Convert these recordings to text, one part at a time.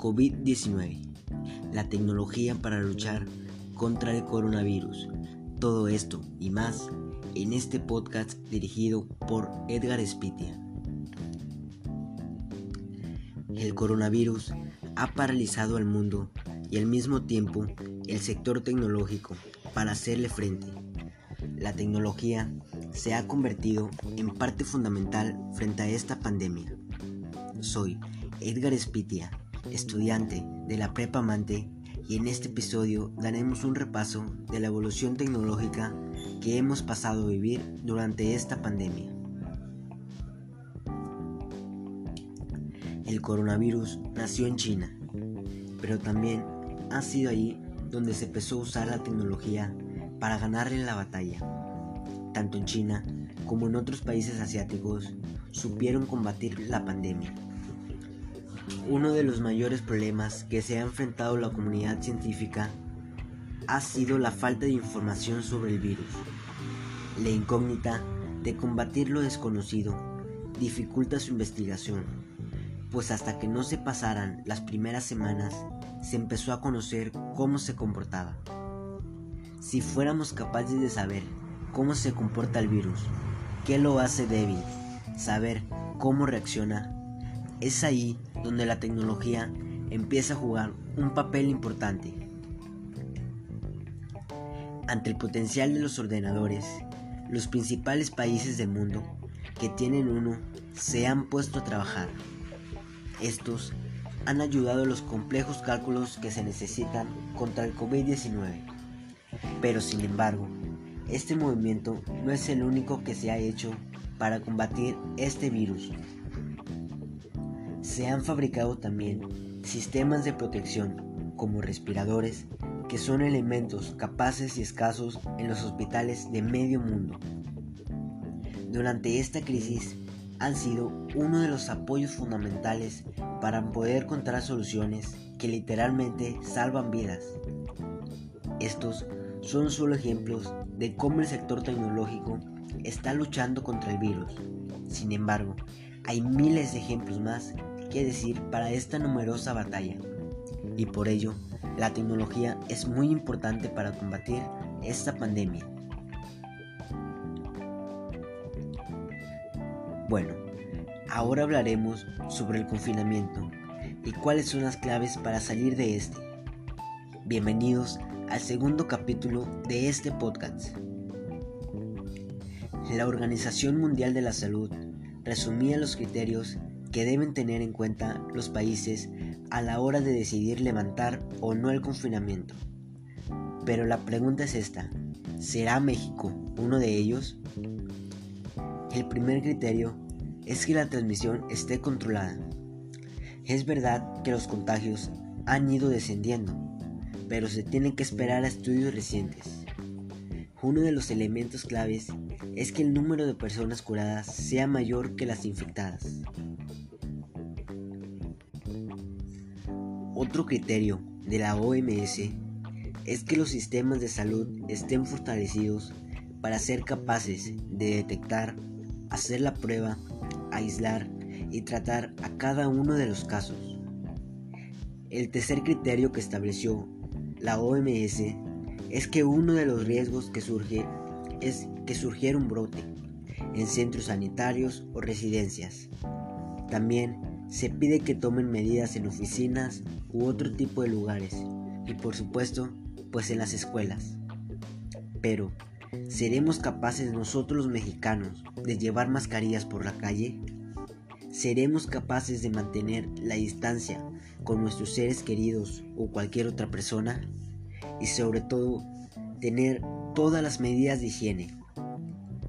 COVID-19, la tecnología para luchar contra el coronavirus. Todo esto y más en este podcast dirigido por Edgar Spitia. El coronavirus ha paralizado al mundo y al mismo tiempo el sector tecnológico para hacerle frente. La tecnología se ha convertido en parte fundamental frente a esta pandemia. Soy Edgar Spitia, estudiante de la Prepa Mante, y en este episodio daremos un repaso de la evolución tecnológica que hemos pasado a vivir durante esta pandemia. El coronavirus nació en China, pero también ha sido ahí donde se empezó a usar la tecnología para ganarle la batalla. Tanto en China como en otros países asiáticos supieron combatir la pandemia. Uno de los mayores problemas que se ha enfrentado la comunidad científica ha sido la falta de información sobre el virus. La incógnita de combatir lo desconocido dificulta su investigación, pues hasta que no se pasaran las primeras semanas se empezó a conocer cómo se comportaba. Si fuéramos capaces de saber cómo se comporta el virus, qué lo hace débil, saber cómo reacciona, es ahí donde la tecnología empieza a jugar un papel importante. Ante el potencial de los ordenadores, los principales países del mundo que tienen uno se han puesto a trabajar. Estos han ayudado a los complejos cálculos que se necesitan contra el COVID-19. Pero sin embargo, este movimiento no es el único que se ha hecho para combatir este virus. Se han fabricado también sistemas de protección como respiradores que son elementos capaces y escasos en los hospitales de medio mundo. Durante esta crisis han sido uno de los apoyos fundamentales para poder encontrar soluciones que literalmente salvan vidas. Estos son solo ejemplos de cómo el sector tecnológico está luchando contra el virus. Sin embargo, hay miles de ejemplos más que decir para esta numerosa batalla. Y por ello, la tecnología es muy importante para combatir esta pandemia. Bueno, ahora hablaremos sobre el confinamiento y cuáles son las claves para salir de este. Bienvenidos al segundo capítulo de este podcast. La Organización Mundial de la Salud resumía los criterios que deben tener en cuenta los países a la hora de decidir levantar o no el confinamiento. Pero la pregunta es esta, ¿será México uno de ellos? El primer criterio es que la transmisión esté controlada. Es verdad que los contagios han ido descendiendo, pero se tienen que esperar a estudios recientes. Uno de los elementos claves es que el número de personas curadas sea mayor que las infectadas. Otro criterio de la OMS es que los sistemas de salud estén fortalecidos para ser capaces de detectar hacer la prueba, aislar y tratar a cada uno de los casos. El tercer criterio que estableció la OMS es que uno de los riesgos que surge es que surgiera un brote en centros sanitarios o residencias. También se pide que tomen medidas en oficinas u otro tipo de lugares y por supuesto pues en las escuelas. Pero, ¿Seremos capaces nosotros los mexicanos de llevar mascarillas por la calle? ¿Seremos capaces de mantener la distancia con nuestros seres queridos o cualquier otra persona? Y sobre todo, tener todas las medidas de higiene.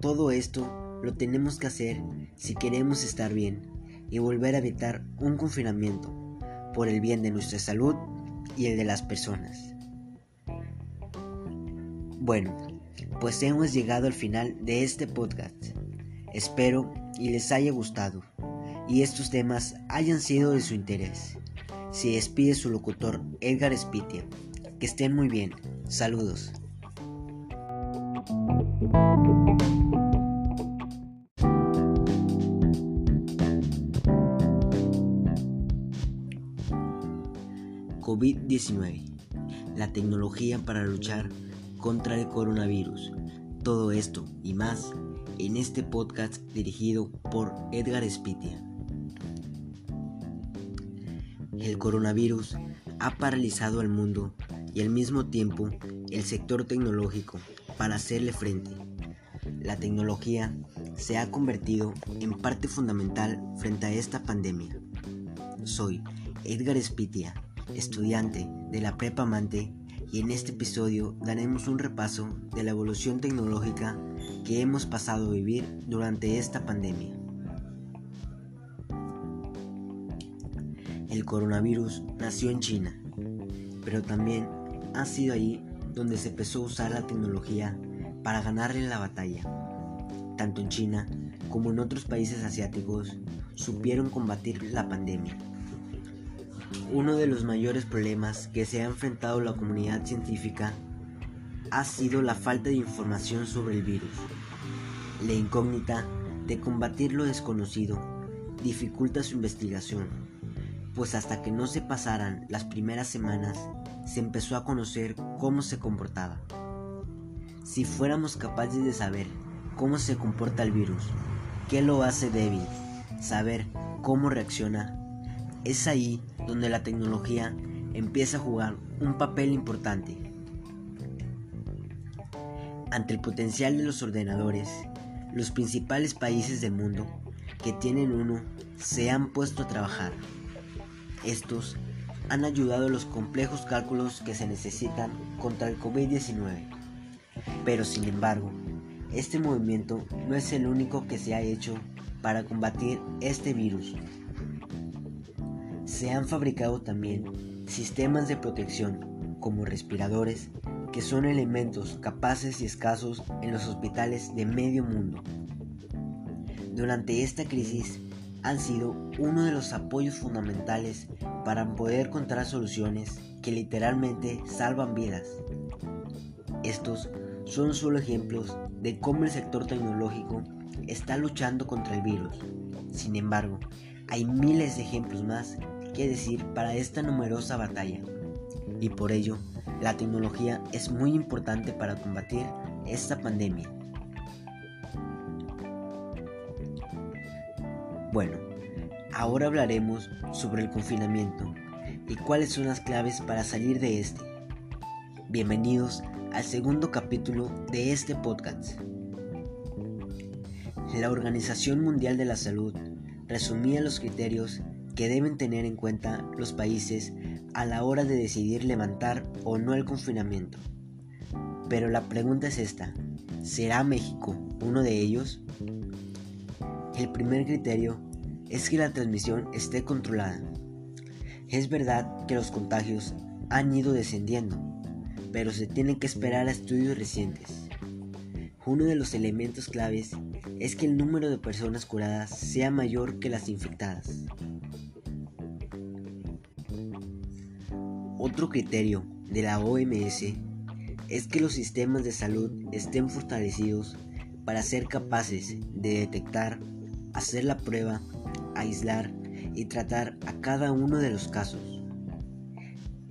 Todo esto lo tenemos que hacer si queremos estar bien y volver a evitar un confinamiento por el bien de nuestra salud y el de las personas. Bueno, pues hemos llegado al final de este podcast. Espero y les haya gustado y estos temas hayan sido de su interés. Se despide su locutor Edgar Spitia. Que estén muy bien. Saludos. COVID-19, la tecnología para luchar contra el coronavirus. Todo esto y más en este podcast dirigido por Edgar Spitia. El coronavirus ha paralizado al mundo y al mismo tiempo el sector tecnológico para hacerle frente. La tecnología se ha convertido en parte fundamental frente a esta pandemia. Soy Edgar Spitia, estudiante de la Prepa Mante y en este episodio daremos un repaso de la evolución tecnológica que hemos pasado a vivir durante esta pandemia. El coronavirus nació en China, pero también ha sido ahí donde se empezó a usar la tecnología para ganarle la batalla. Tanto en China como en otros países asiáticos supieron combatir la pandemia. Uno de los mayores problemas que se ha enfrentado la comunidad científica ha sido la falta de información sobre el virus. La incógnita de combatir lo desconocido dificulta su investigación, pues hasta que no se pasaran las primeras semanas se empezó a conocer cómo se comportaba. Si fuéramos capaces de saber cómo se comporta el virus, qué lo hace débil, saber cómo reacciona, es ahí donde la tecnología empieza a jugar un papel importante. Ante el potencial de los ordenadores, los principales países del mundo que tienen uno se han puesto a trabajar. Estos han ayudado a los complejos cálculos que se necesitan contra el COVID-19. Pero sin embargo, este movimiento no es el único que se ha hecho para combatir este virus se han fabricado también sistemas de protección como respiradores que son elementos capaces y escasos en los hospitales de medio mundo. Durante esta crisis han sido uno de los apoyos fundamentales para poder encontrar soluciones que literalmente salvan vidas. Estos son solo ejemplos de cómo el sector tecnológico está luchando contra el virus. Sin embargo, hay miles de ejemplos más que decir para esta numerosa batalla. Y por ello, la tecnología es muy importante para combatir esta pandemia. Bueno, ahora hablaremos sobre el confinamiento y cuáles son las claves para salir de este. Bienvenidos al segundo capítulo de este podcast. La Organización Mundial de la Salud resumía los criterios que deben tener en cuenta los países a la hora de decidir levantar o no el confinamiento. Pero la pregunta es esta, ¿será México uno de ellos? El primer criterio es que la transmisión esté controlada. Es verdad que los contagios han ido descendiendo, pero se tienen que esperar a estudios recientes. Uno de los elementos claves es que el número de personas curadas sea mayor que las infectadas. Otro criterio de la OMS es que los sistemas de salud estén fortalecidos para ser capaces de detectar, hacer la prueba, aislar y tratar a cada uno de los casos.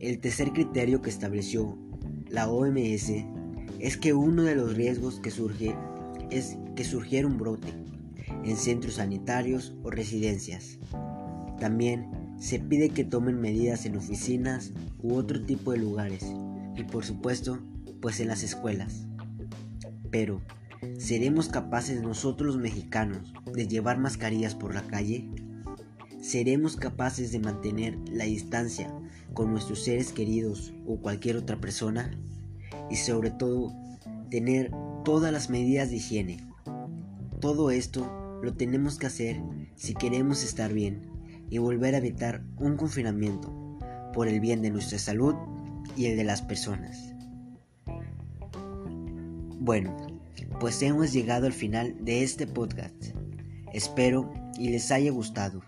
El tercer criterio que estableció la OMS es que uno de los riesgos que surge es que surgiera un brote en centros sanitarios o residencias. También se pide que tomen medidas en oficinas u otro tipo de lugares y por supuesto pues en las escuelas. Pero, ¿seremos capaces nosotros los mexicanos de llevar mascarillas por la calle? ¿Seremos capaces de mantener la distancia con nuestros seres queridos o cualquier otra persona? Y sobre todo, tener todas las medidas de higiene. Todo esto lo tenemos que hacer si queremos estar bien y volver a evitar un confinamiento por el bien de nuestra salud y el de las personas. Bueno, pues hemos llegado al final de este podcast. Espero y les haya gustado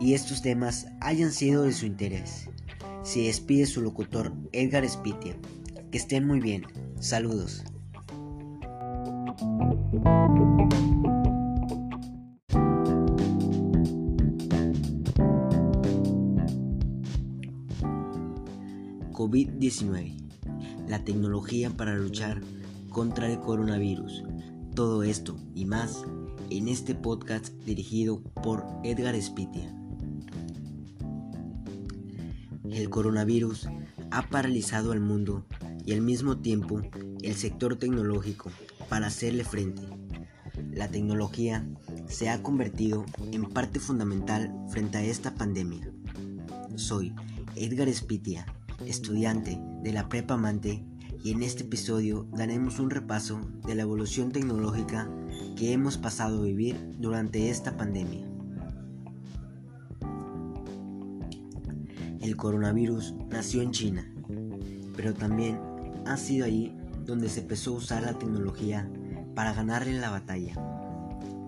y estos temas hayan sido de su interés. Se despide su locutor Edgar Spitia. Que estén muy bien. Saludos. COVID-19, la tecnología para luchar contra el coronavirus. Todo esto y más en este podcast dirigido por Edgar Spitia. El coronavirus ha paralizado al mundo y al mismo tiempo el sector tecnológico para hacerle frente. La tecnología se ha convertido en parte fundamental frente a esta pandemia. Soy Edgar Spitia, estudiante de la Prepa Mante, y en este episodio daremos un repaso de la evolución tecnológica que hemos pasado a vivir durante esta pandemia. El coronavirus nació en China, pero también ha sido allí donde se empezó a usar la tecnología para ganarle la batalla.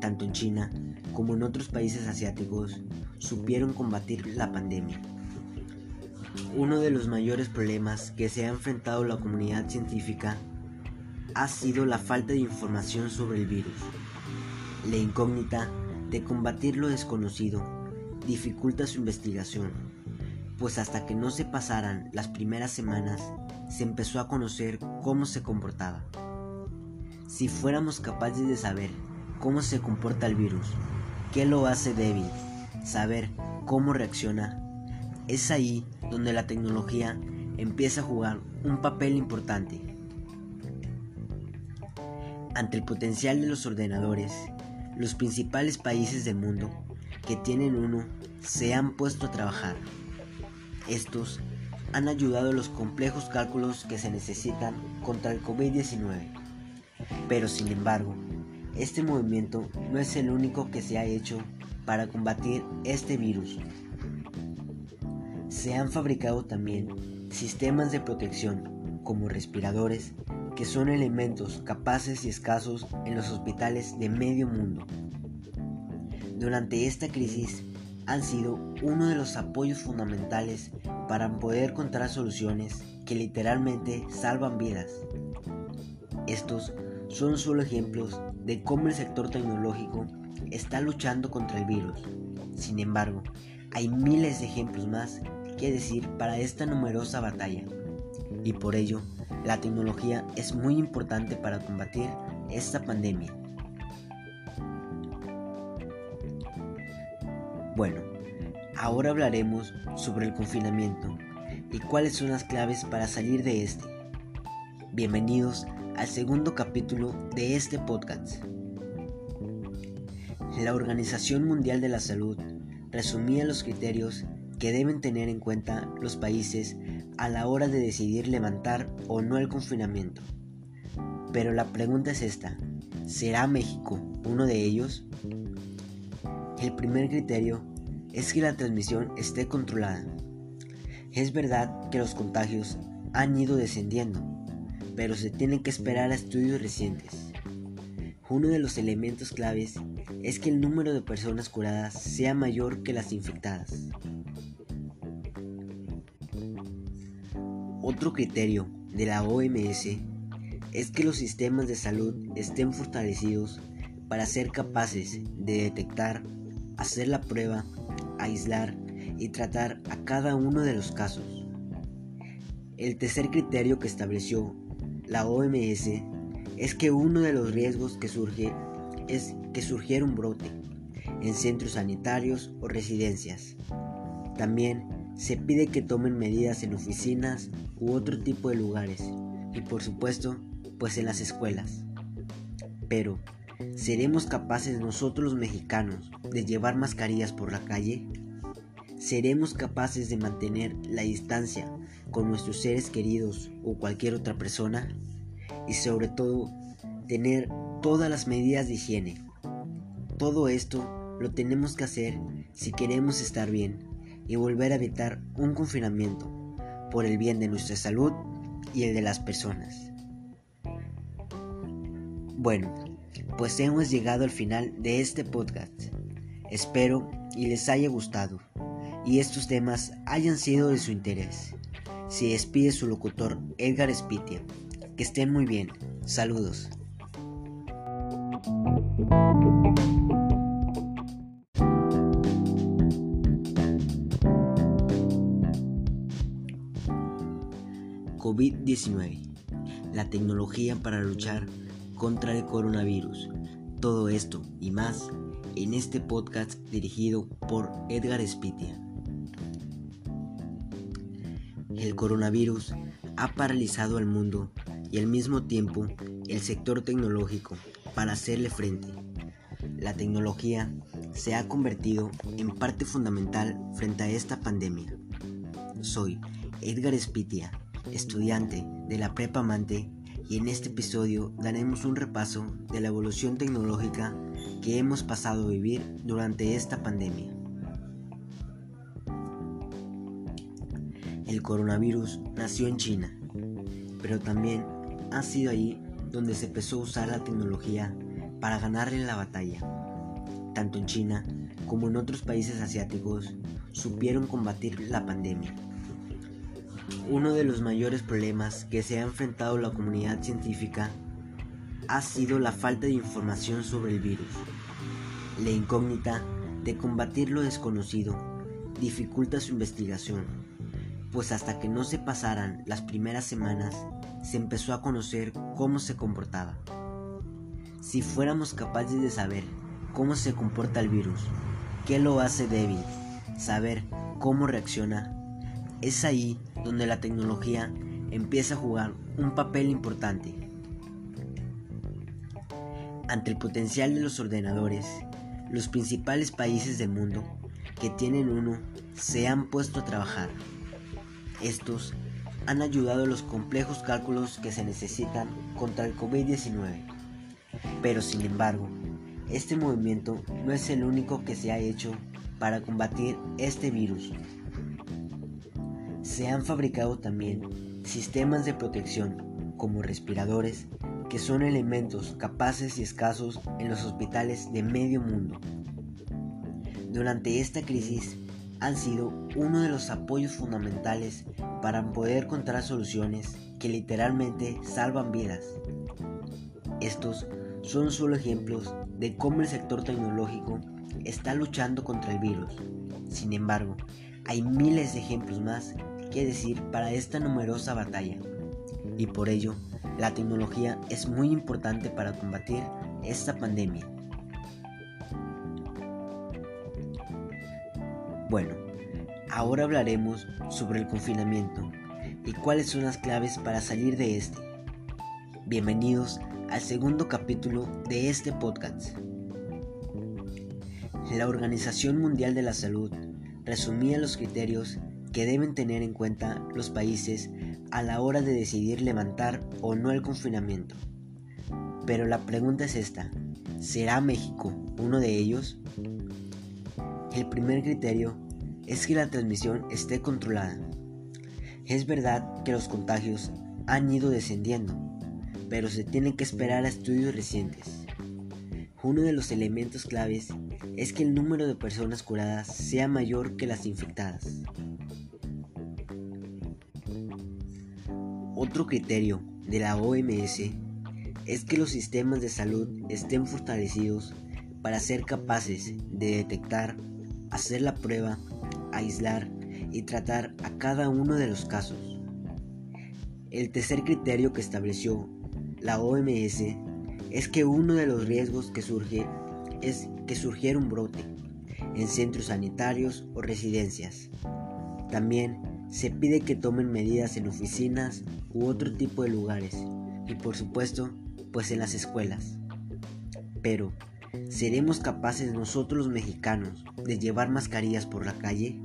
Tanto en China como en otros países asiáticos supieron combatir la pandemia. Uno de los mayores problemas que se ha enfrentado la comunidad científica ha sido la falta de información sobre el virus. La incógnita de combatir lo desconocido dificulta su investigación, pues hasta que no se pasaran las primeras semanas se empezó a conocer cómo se comportaba. Si fuéramos capaces de saber cómo se comporta el virus, qué lo hace débil, saber cómo reacciona, es ahí donde la tecnología empieza a jugar un papel importante. Ante el potencial de los ordenadores, los principales países del mundo que tienen uno se han puesto a trabajar. Estos han ayudado a los complejos cálculos que se necesitan contra el COVID-19. Pero sin embargo, este movimiento no es el único que se ha hecho para combatir este virus se han fabricado también sistemas de protección como respiradores que son elementos capaces y escasos en los hospitales de medio mundo. Durante esta crisis han sido uno de los apoyos fundamentales para poder encontrar soluciones que literalmente salvan vidas. Estos son solo ejemplos de cómo el sector tecnológico está luchando contra el virus. Sin embargo, hay miles de ejemplos más que decir para esta numerosa batalla. Y por ello, la tecnología es muy importante para combatir esta pandemia. Bueno, ahora hablaremos sobre el confinamiento y cuáles son las claves para salir de este. Bienvenidos al segundo capítulo de este podcast. La Organización Mundial de la Salud resumía los criterios que deben tener en cuenta los países a la hora de decidir levantar o no el confinamiento. Pero la pregunta es esta, ¿será México uno de ellos? El primer criterio es que la transmisión esté controlada. Es verdad que los contagios han ido descendiendo, pero se tienen que esperar a estudios recientes. Uno de los elementos claves es que el número de personas curadas sea mayor que las infectadas. Otro criterio de la OMS es que los sistemas de salud estén fortalecidos para ser capaces de detectar, hacer la prueba, aislar y tratar a cada uno de los casos. El tercer criterio que estableció la OMS es que uno de los riesgos que surge es que surgiera un brote en centros sanitarios o residencias. También se pide que tomen medidas en oficinas u otro tipo de lugares y por supuesto pues en las escuelas. Pero, ¿seremos capaces nosotros los mexicanos de llevar mascarillas por la calle? ¿Seremos capaces de mantener la distancia con nuestros seres queridos o cualquier otra persona? Y sobre todo, tener todas las medidas de higiene. Todo esto lo tenemos que hacer si queremos estar bien y volver a evitar un confinamiento por el bien de nuestra salud y el de las personas. Bueno, pues hemos llegado al final de este podcast. Espero y les haya gustado y estos temas hayan sido de su interés. Se despide su locutor Edgar Spitia. Que estén muy bien. Saludos. COVID-19, la tecnología para luchar contra el coronavirus. Todo esto y más en este podcast dirigido por Edgar Spitia. El coronavirus ha paralizado al mundo y al mismo tiempo el sector tecnológico para hacerle frente. La tecnología se ha convertido en parte fundamental frente a esta pandemia. Soy Edgar Spitia, estudiante de la Prepa Mante, y en este episodio daremos un repaso de la evolución tecnológica que hemos pasado a vivir durante esta pandemia. El coronavirus nació en China, pero también ha sido ahí donde se empezó a usar la tecnología para ganarle la batalla. Tanto en China como en otros países asiáticos supieron combatir la pandemia. Uno de los mayores problemas que se ha enfrentado la comunidad científica ha sido la falta de información sobre el virus. La incógnita de combatir lo desconocido dificulta su investigación, pues hasta que no se pasaran las primeras semanas se empezó a conocer cómo se comportaba. Si fuéramos capaces de saber cómo se comporta el virus, qué lo hace débil, saber cómo reacciona, es ahí donde la tecnología empieza a jugar un papel importante. Ante el potencial de los ordenadores, los principales países del mundo que tienen uno se han puesto a trabajar. Estos han ayudado a los complejos cálculos que se necesitan contra el COVID-19. Pero sin embargo, este movimiento no es el único que se ha hecho para combatir este virus se han fabricado también sistemas de protección como respiradores que son elementos capaces y escasos en los hospitales de medio mundo. Durante esta crisis han sido uno de los apoyos fundamentales para poder encontrar soluciones que literalmente salvan vidas. Estos son solo ejemplos de cómo el sector tecnológico está luchando contra el virus. Sin embargo, hay miles de ejemplos más que decir para esta numerosa batalla. Y por ello, la tecnología es muy importante para combatir esta pandemia. Bueno, ahora hablaremos sobre el confinamiento y cuáles son las claves para salir de este. Bienvenidos al segundo capítulo de este podcast. La Organización Mundial de la Salud resumía los criterios que deben tener en cuenta los países a la hora de decidir levantar o no el confinamiento. Pero la pregunta es esta, ¿será México uno de ellos? El primer criterio es que la transmisión esté controlada. Es verdad que los contagios han ido descendiendo, pero se tienen que esperar a estudios recientes. Uno de los elementos claves es que el número de personas curadas sea mayor que las infectadas. Otro criterio de la OMS es que los sistemas de salud estén fortalecidos para ser capaces de detectar, hacer la prueba, aislar y tratar a cada uno de los casos. El tercer criterio que estableció la OMS es que uno de los riesgos que surge es que surgiera un brote en centros sanitarios o residencias. También se pide que tomen medidas en oficinas u otro tipo de lugares y por supuesto pues en las escuelas. Pero, ¿seremos capaces nosotros los mexicanos de llevar mascarillas por la calle?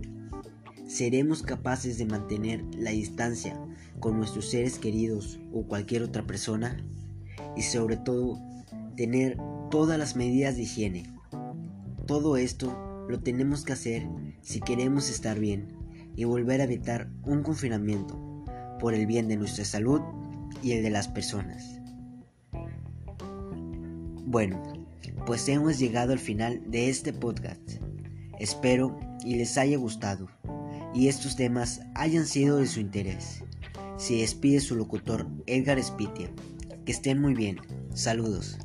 ¿Seremos capaces de mantener la distancia con nuestros seres queridos o cualquier otra persona? Y sobre todo, tener todas las medidas de higiene. Todo esto lo tenemos que hacer si queremos estar bien y volver a evitar un confinamiento por el bien de nuestra salud y el de las personas. Bueno, pues hemos llegado al final de este podcast. Espero y les haya gustado y estos temas hayan sido de su interés. Se despide su locutor Edgar Spitia. Que estén muy bien. Saludos.